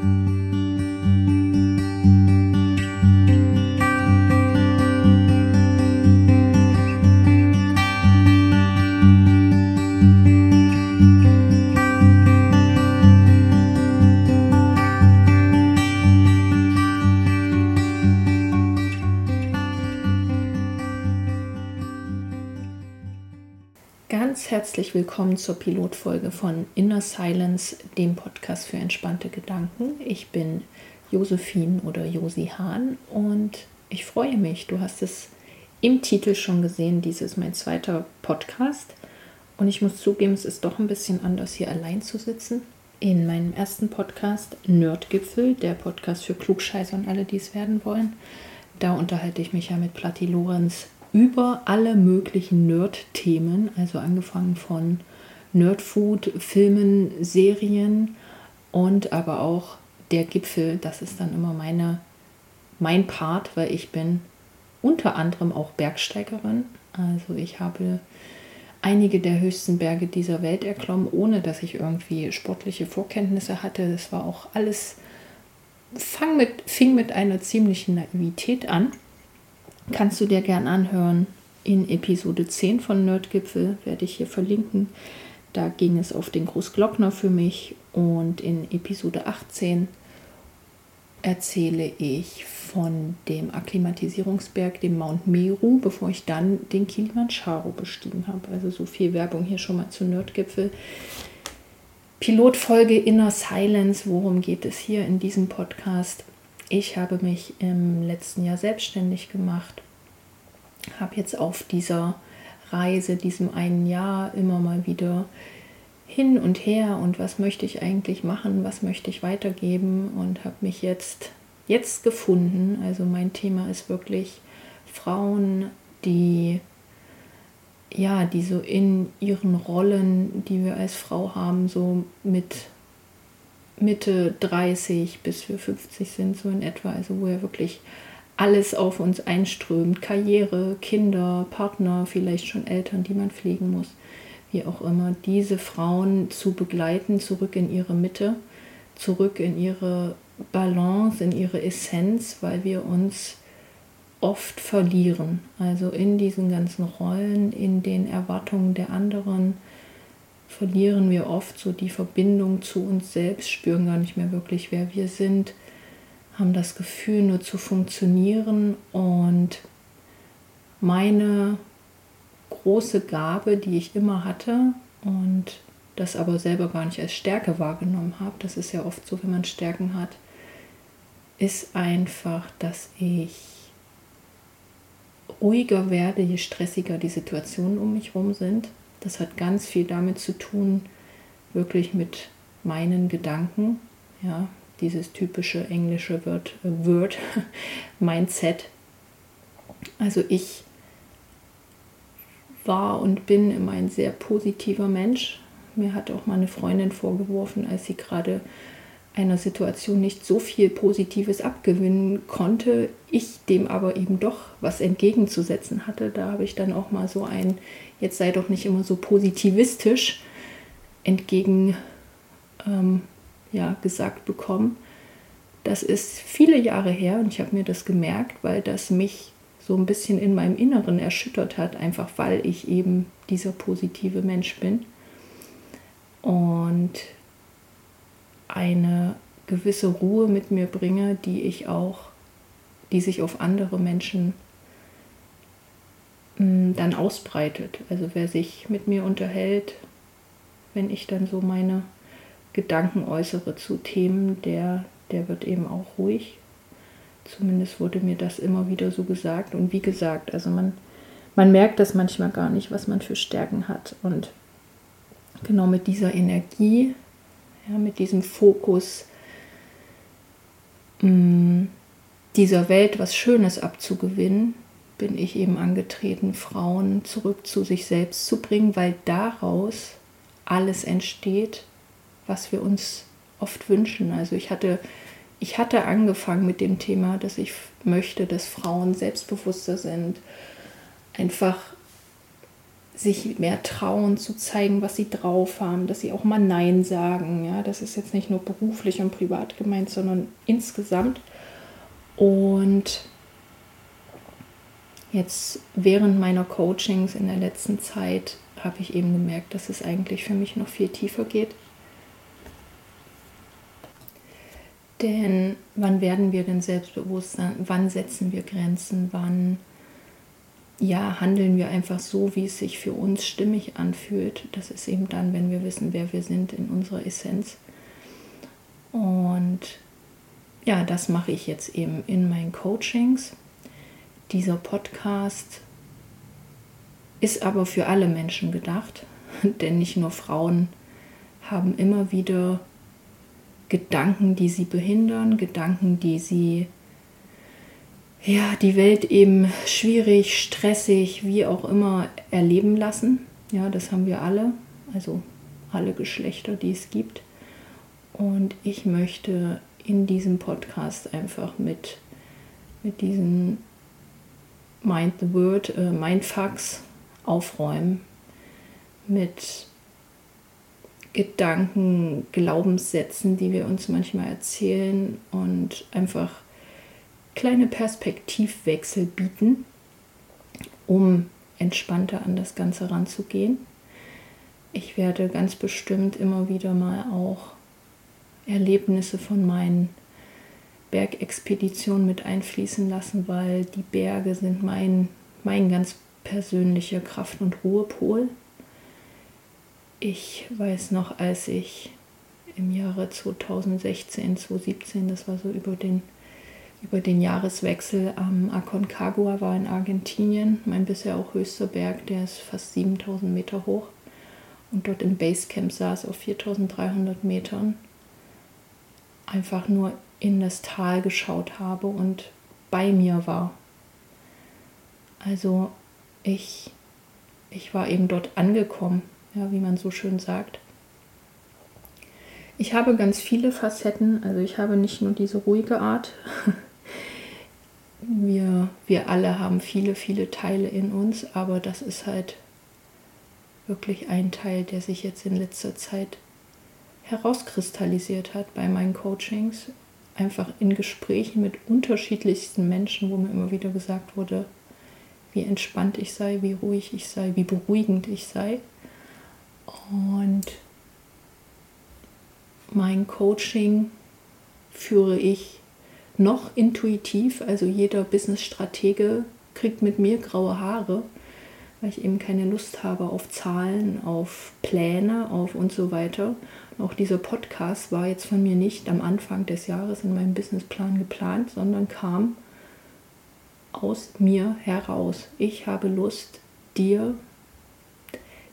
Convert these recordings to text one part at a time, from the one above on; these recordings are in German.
Música willkommen zur Pilotfolge von Inner Silence, dem Podcast für entspannte Gedanken. Ich bin Josephine oder Josi Hahn und ich freue mich. Du hast es im Titel schon gesehen, dies ist mein zweiter Podcast. Und ich muss zugeben, es ist doch ein bisschen anders, hier allein zu sitzen. In meinem ersten Podcast, Nerdgipfel, der Podcast für Klugscheißer und alle, die es werden wollen, da unterhalte ich mich ja mit Platti Lorenz über alle möglichen Nerd-Themen, also angefangen von Nerdfood, Filmen, Serien und aber auch der Gipfel, das ist dann immer meine, mein Part, weil ich bin unter anderem auch Bergsteigerin. Also ich habe einige der höchsten Berge dieser Welt erklommen, ohne dass ich irgendwie sportliche Vorkenntnisse hatte. Das war auch alles, fang mit, fing mit einer ziemlichen Naivität an kannst du dir gern anhören. In Episode 10 von Nerdgipfel werde ich hier verlinken. Da ging es auf den Großglockner für mich und in Episode 18 erzähle ich von dem Akklimatisierungsberg, dem Mount Meru, bevor ich dann den Kilimanjaro bestiegen habe. Also so viel Werbung hier schon mal zu Nerdgipfel. Pilotfolge Inner Silence, worum geht es hier in diesem Podcast? Ich habe mich im letzten Jahr selbstständig gemacht, habe jetzt auf dieser Reise, diesem einen Jahr immer mal wieder hin und her und was möchte ich eigentlich machen, was möchte ich weitergeben und habe mich jetzt jetzt gefunden. Also mein Thema ist wirklich Frauen, die ja, die so in ihren Rollen, die wir als Frau haben, so mit Mitte 30 bis wir 50 sind, so in etwa, also wo ja wirklich alles auf uns einströmt. Karriere, Kinder, Partner, vielleicht schon Eltern, die man pflegen muss, wie auch immer. Diese Frauen zu begleiten, zurück in ihre Mitte, zurück in ihre Balance, in ihre Essenz, weil wir uns oft verlieren. Also in diesen ganzen Rollen, in den Erwartungen der anderen, verlieren wir oft so die Verbindung zu uns selbst, spüren gar nicht mehr wirklich, wer wir sind, haben das Gefühl, nur zu funktionieren. Und meine große Gabe, die ich immer hatte und das aber selber gar nicht als Stärke wahrgenommen habe, das ist ja oft so, wenn man Stärken hat, ist einfach, dass ich ruhiger werde, je stressiger die Situationen um mich herum sind das hat ganz viel damit zu tun, wirklich mit meinen Gedanken, ja, dieses typische englische Word, äh, Word Mindset. Also ich war und bin immer ein sehr positiver Mensch. Mir hat auch meine Freundin vorgeworfen, als sie gerade einer Situation nicht so viel Positives abgewinnen konnte, ich dem aber eben doch was entgegenzusetzen hatte. Da habe ich dann auch mal so ein, jetzt sei doch nicht immer so positivistisch entgegen ähm, ja, gesagt bekommen. Das ist viele Jahre her und ich habe mir das gemerkt, weil das mich so ein bisschen in meinem Inneren erschüttert hat, einfach weil ich eben dieser positive Mensch bin. Und eine gewisse Ruhe mit mir bringe, die ich auch, die sich auf andere Menschen mm, dann ausbreitet. Also wer sich mit mir unterhält, wenn ich dann so meine Gedanken äußere zu Themen, der, der wird eben auch ruhig. Zumindest wurde mir das immer wieder so gesagt. Und wie gesagt, also man, man merkt das manchmal gar nicht, was man für Stärken hat. Und genau mit dieser Energie ja, mit diesem Fokus mh, mm, dieser Welt was Schönes abzugewinnen, bin ich eben angetreten, Frauen zurück zu sich selbst zu bringen, weil daraus alles entsteht, was wir uns oft wünschen. Also ich hatte, ich hatte angefangen mit dem Thema, dass ich möchte, dass Frauen selbstbewusster sind, einfach sich mehr trauen zu zeigen, was sie drauf haben, dass sie auch mal Nein sagen. Ja, das ist jetzt nicht nur beruflich und privat gemeint, sondern insgesamt. Und jetzt während meiner Coachings in der letzten Zeit habe ich eben gemerkt, dass es eigentlich für mich noch viel tiefer geht. Denn wann werden wir denn selbstbewusst? Wann setzen wir Grenzen? Wann ja, handeln wir einfach so, wie es sich für uns stimmig anfühlt. Das ist eben dann, wenn wir wissen, wer wir sind in unserer Essenz. Und ja, das mache ich jetzt eben in meinen Coachings. Dieser Podcast ist aber für alle Menschen gedacht, denn nicht nur Frauen haben immer wieder Gedanken, die sie behindern, Gedanken, die sie ja, die Welt eben schwierig, stressig, wie auch immer erleben lassen. Ja, das haben wir alle, also alle Geschlechter, die es gibt. Und ich möchte in diesem Podcast einfach mit, mit diesen Mind the Word, äh, Mindfucks aufräumen, mit Gedanken, Glaubenssätzen, die wir uns manchmal erzählen und einfach kleine Perspektivwechsel bieten, um entspannter an das Ganze ranzugehen. Ich werde ganz bestimmt immer wieder mal auch Erlebnisse von meinen Bergexpeditionen mit einfließen lassen, weil die Berge sind mein, mein ganz persönlicher Kraft- und Ruhepol. Ich weiß noch, als ich im Jahre 2016, 2017, das war so über den über den Jahreswechsel am Aconcagua war in Argentinien, mein bisher auch höchster Berg, der ist fast 7000 Meter hoch. Und dort im Basecamp saß auf 4300 Metern. Einfach nur in das Tal geschaut habe und bei mir war. Also ich, ich war eben dort angekommen, ja, wie man so schön sagt. Ich habe ganz viele Facetten, also ich habe nicht nur diese ruhige Art, wir, wir alle haben viele, viele Teile in uns, aber das ist halt wirklich ein Teil, der sich jetzt in letzter Zeit herauskristallisiert hat bei meinen Coachings. Einfach in Gesprächen mit unterschiedlichsten Menschen, wo mir immer wieder gesagt wurde, wie entspannt ich sei, wie ruhig ich sei, wie beruhigend ich sei. Und mein Coaching führe ich noch intuitiv. Also jeder Business-Stratege kriegt mit mir graue Haare, weil ich eben keine Lust habe auf Zahlen, auf Pläne, auf und so weiter. auch dieser Podcast war jetzt von mir nicht am Anfang des Jahres in meinem Businessplan geplant, sondern kam aus mir heraus. Ich habe Lust, dir,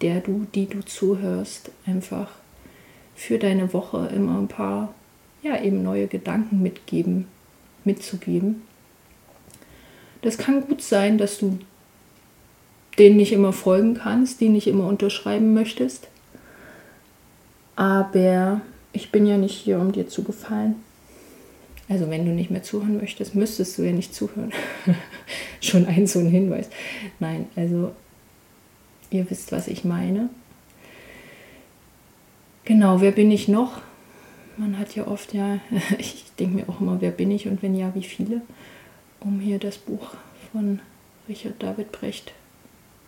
der du, die du zuhörst, einfach für deine Woche immer ein paar, ja, eben neue Gedanken mitgeben mitzugeben. Das kann gut sein, dass du denen nicht immer folgen kannst, die nicht immer unterschreiben möchtest. Aber ich bin ja nicht hier, um dir zu gefallen. Also wenn du nicht mehr zuhören möchtest, müsstest du ja nicht zuhören. Schon ein so ein Hinweis. Nein, also ihr wisst, was ich meine. Genau, wer bin ich noch? Man hat ja oft, ja, ich denke mir auch immer, wer bin ich und wenn ja, wie viele, um hier das Buch von Richard David Brecht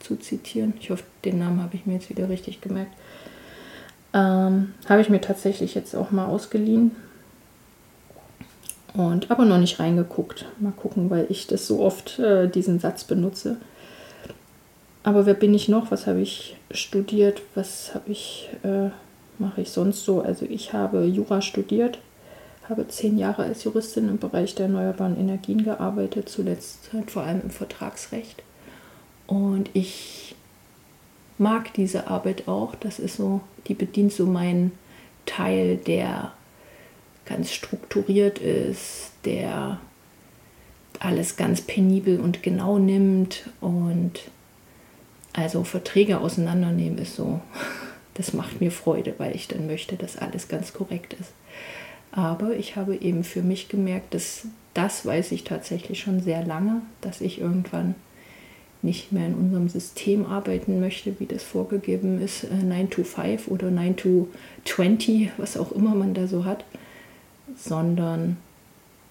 zu zitieren. Ich hoffe, den Namen habe ich mir jetzt wieder richtig gemerkt. Ähm, habe ich mir tatsächlich jetzt auch mal ausgeliehen. Und aber noch nicht reingeguckt. Mal gucken, weil ich das so oft äh, diesen Satz benutze. Aber wer bin ich noch? Was habe ich studiert? Was habe ich äh, mache ich sonst so? Also ich habe Jura studiert, habe zehn Jahre als Juristin im Bereich der erneuerbaren Energien gearbeitet, zuletzt halt vor allem im Vertragsrecht. Und ich mag diese Arbeit auch. Das ist so, die bedient so meinen Teil, der ganz strukturiert ist, der alles ganz penibel und genau nimmt und also Verträge auseinandernehmen ist so das macht mir Freude, weil ich dann möchte, dass alles ganz korrekt ist. Aber ich habe eben für mich gemerkt, dass das weiß ich tatsächlich schon sehr lange, dass ich irgendwann nicht mehr in unserem System arbeiten möchte, wie das vorgegeben ist, 9 äh, to 5 oder 9 to 20, was auch immer man da so hat, sondern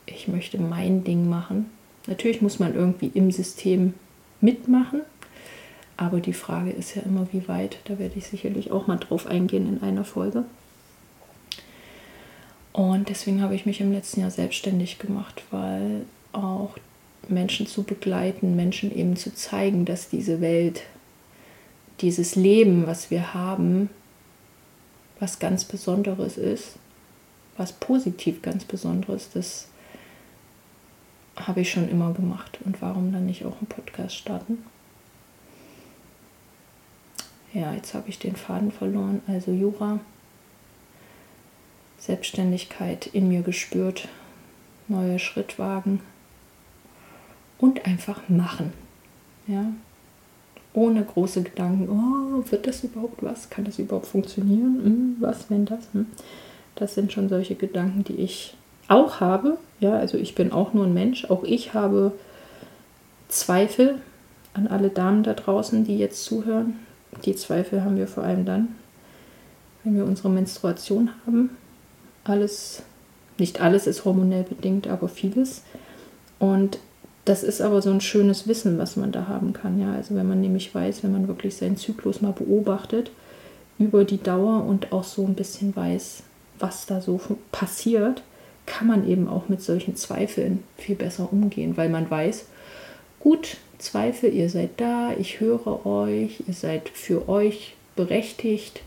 ich möchte mein Ding machen. Natürlich muss man irgendwie im System mitmachen, aber die Frage ist ja immer, wie weit. Da werde ich sicherlich auch mal drauf eingehen in einer Folge. Und deswegen habe ich mich im letzten Jahr selbstständig gemacht, weil auch Menschen zu begleiten, Menschen eben zu zeigen, dass diese Welt, dieses Leben, was wir haben, was ganz Besonderes ist, was positiv ganz Besonderes, das habe ich schon immer gemacht. Und warum dann nicht auch einen Podcast starten? Ja, jetzt habe ich den Faden verloren. Also Jura, Selbstständigkeit in mir gespürt, neue Schrittwagen und einfach machen. Ja, ohne große Gedanken, oh, wird das überhaupt was? Kann das überhaupt funktionieren? Hm, was, wenn das? Hm? Das sind schon solche Gedanken, die ich auch habe. Ja, also ich bin auch nur ein Mensch. Auch ich habe Zweifel an alle Damen da draußen, die jetzt zuhören. Die Zweifel haben wir vor allem dann, wenn wir unsere Menstruation haben. Alles, nicht alles ist hormonell bedingt, aber vieles. Und das ist aber so ein schönes Wissen, was man da haben kann. Ja, also wenn man nämlich weiß, wenn man wirklich seinen Zyklus mal beobachtet über die Dauer und auch so ein bisschen weiß, was da so passiert, kann man eben auch mit solchen Zweifeln viel besser umgehen, weil man weiß, gut, Zweifel, ihr seid da, ich höre euch, ihr seid für euch berechtigt.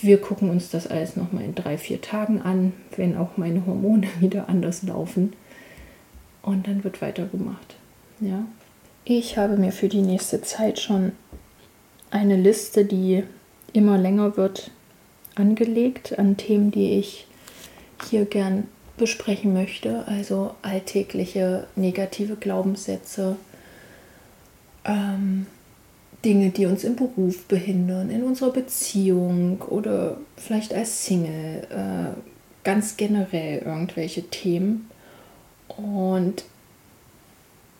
Wir gucken uns das alles nochmal in drei, vier Tagen an, wenn auch meine Hormone wieder anders laufen. Und dann wird weitergemacht. Ja. Ich habe mir für die nächste Zeit schon eine Liste, die immer länger wird, angelegt an Themen, die ich hier gern besprechen möchte. Also alltägliche negative Glaubenssätze, ähm, Dinge, die uns im Beruf behindern, in unserer Beziehung oder vielleicht als Single, äh, ganz generell irgendwelche Themen. Und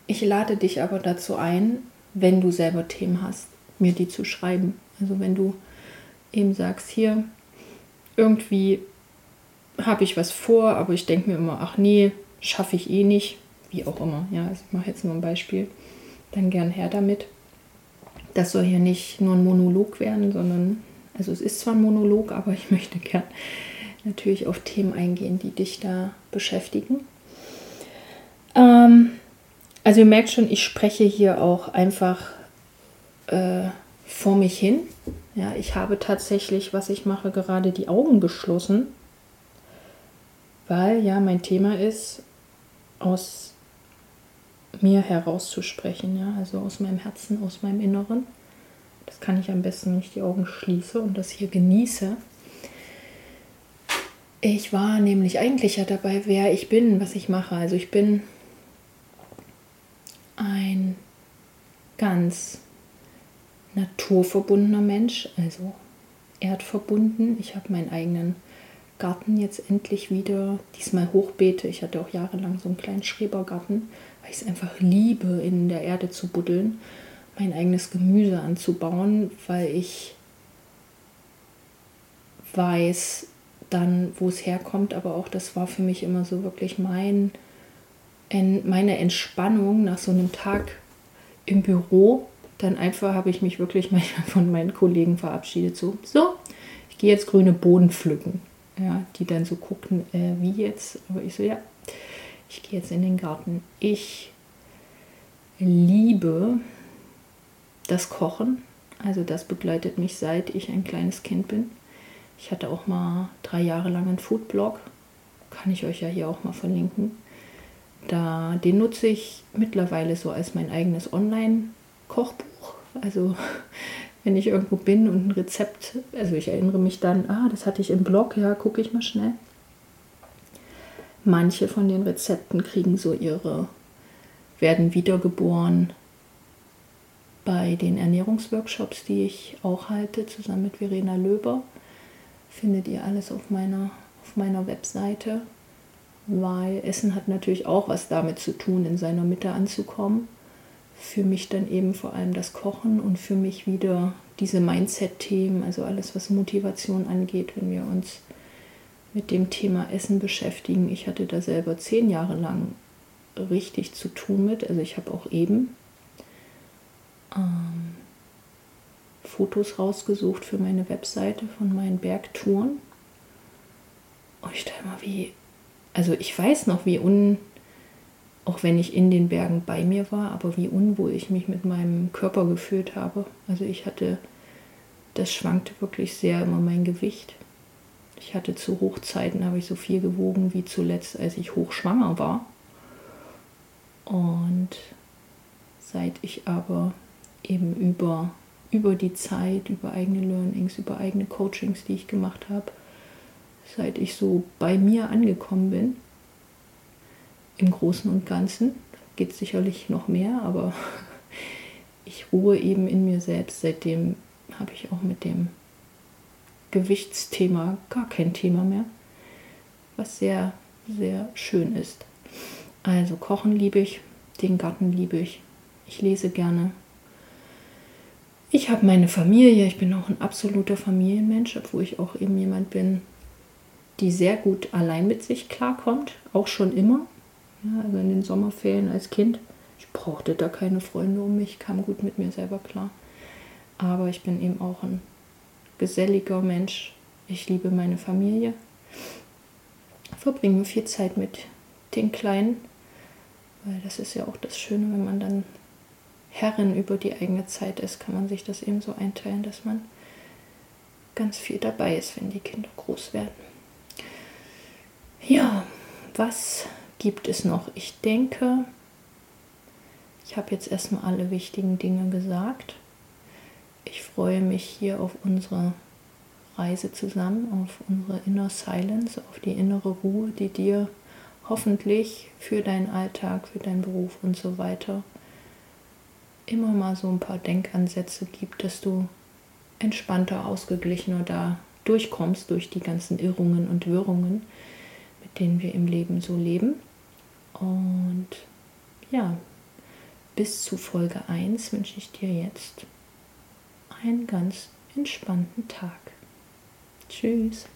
ich lade dich aber dazu ein, wenn du selber Themen hast, mir die zu schreiben. Also wenn du eben sagst, hier, irgendwie habe ich was vor, aber ich denke mir immer, ach nee, schaffe ich eh nicht, wie auch immer. Ja, also ich mache jetzt nur ein Beispiel. Dann gern her damit. Das soll hier nicht nur ein Monolog werden, sondern, also es ist zwar ein Monolog, aber ich möchte gern natürlich auf Themen eingehen, die dich da beschäftigen. Ähm, also ihr merkt schon, ich spreche hier auch einfach äh, vor mich hin. Ja, ich habe tatsächlich, was ich mache, gerade die Augen geschlossen weil ja mein Thema ist, aus mir herauszusprechen, ja, also aus meinem Herzen, aus meinem Inneren. Das kann ich am besten, wenn ich die Augen schließe und das hier genieße. Ich war nämlich eigentlich ja dabei, wer ich bin, was ich mache. Also ich bin ein ganz naturverbundener Mensch, also erdverbunden. Ich habe meinen eigenen Garten jetzt endlich wieder, diesmal Hochbeete. Ich hatte auch jahrelang so einen kleinen Schrebergarten, weil ich es einfach liebe, in der Erde zu buddeln, mein eigenes Gemüse anzubauen, weil ich weiß dann, wo es herkommt, aber auch das war für mich immer so wirklich mein, meine Entspannung nach so einem Tag im Büro. Dann einfach habe ich mich wirklich manchmal von meinen Kollegen verabschiedet. So, so, ich gehe jetzt grüne Boden pflücken ja, die dann so guckten, äh, wie jetzt. Aber ich so, ja, ich gehe jetzt in den Garten. Ich liebe das Kochen. Also das begleitet mich seit ich ein kleines Kind bin. Ich hatte auch mal drei Jahre lang einen Foodblog. Kann ich euch ja hier auch mal verlinken. Da, den nutze ich mittlerweile so als mein eigenes Online-Kochbuch. Also wenn ich irgendwo bin und ein Rezept, also ich erinnere mich dann, ah, das hatte ich im Blog, ja, gucke ich mal schnell. Manche von den Rezepten kriegen so ihre, werden wiedergeboren bei den Ernährungsworkshops, die ich auch halte, zusammen mit Verena Löber. Findet ihr alles auf meiner, auf meiner Webseite, weil Essen hat natürlich auch was damit zu tun, in seiner Mitte anzukommen für mich dann eben vor allem das Kochen und für mich wieder diese Mindset-Themen, also alles, was Motivation angeht, wenn wir uns mit dem Thema Essen beschäftigen. Ich hatte da selber zehn Jahre lang richtig zu tun mit. Also ich habe auch eben ähm, Fotos rausgesucht für meine Webseite von meinen Bergtouren. Und ich dachte mal, wie, also ich weiß noch, wie un, auch wenn ich in den Bergen bei mir war, aber wie unwohl ich mich mit meinem Körper gefühlt habe. Also ich hatte, das schwankte wirklich sehr immer mein Gewicht. Ich hatte zu Hochzeiten, habe ich so viel gewogen wie zuletzt, als ich hochschwanger war. Und seit ich aber eben über, über die Zeit, über eigene Learnings, über eigene Coachings, die ich gemacht habe, seit ich so bei mir angekommen bin, im Großen und Ganzen, geht sicherlich noch mehr, aber ich ruhe eben in mir selbst. Seitdem habe ich auch mit dem Gewichtsthema gar kein Thema mehr, was sehr, sehr schön ist. Also kochen liebe ich, den Garten liebe ich, ich lese gerne. Ich habe meine Familie, ich bin auch ein absoluter Familienmensch, obwohl ich auch eben jemand bin, die sehr gut allein mit sich klarkommt, auch schon immer. Ja, also in den Sommerferien als Kind. Ich brauchte da keine Freunde um mich, kam gut mit mir selber klar. Aber ich bin eben auch ein geselliger Mensch. Ich liebe meine Familie. Verbringe viel Zeit mit den Kleinen, weil das ist ja auch das Schöne, wenn man dann Herrin über die eigene Zeit ist, kann man sich das eben so einteilen, dass man ganz viel dabei ist, wenn die Kinder groß werden. Ja, was gibt es noch? Ich denke, ich habe jetzt erstmal alle wichtigen Dinge gesagt. Ich freue mich hier auf unsere Reise zusammen, auf unsere Inner Silence, auf die innere Ruhe, die dir hoffentlich für deinen Alltag, für deinen Beruf und so weiter immer mal so ein paar Denkansätze gibt, dass du entspannter, ausgeglichener da durchkommst durch die ganzen Irrungen und Wirrungen, mit denen wir im Leben so leben. Ja, bis zu Folge 1 wünsche ich dir jetzt einen ganz entspannten Tag. Tschüss.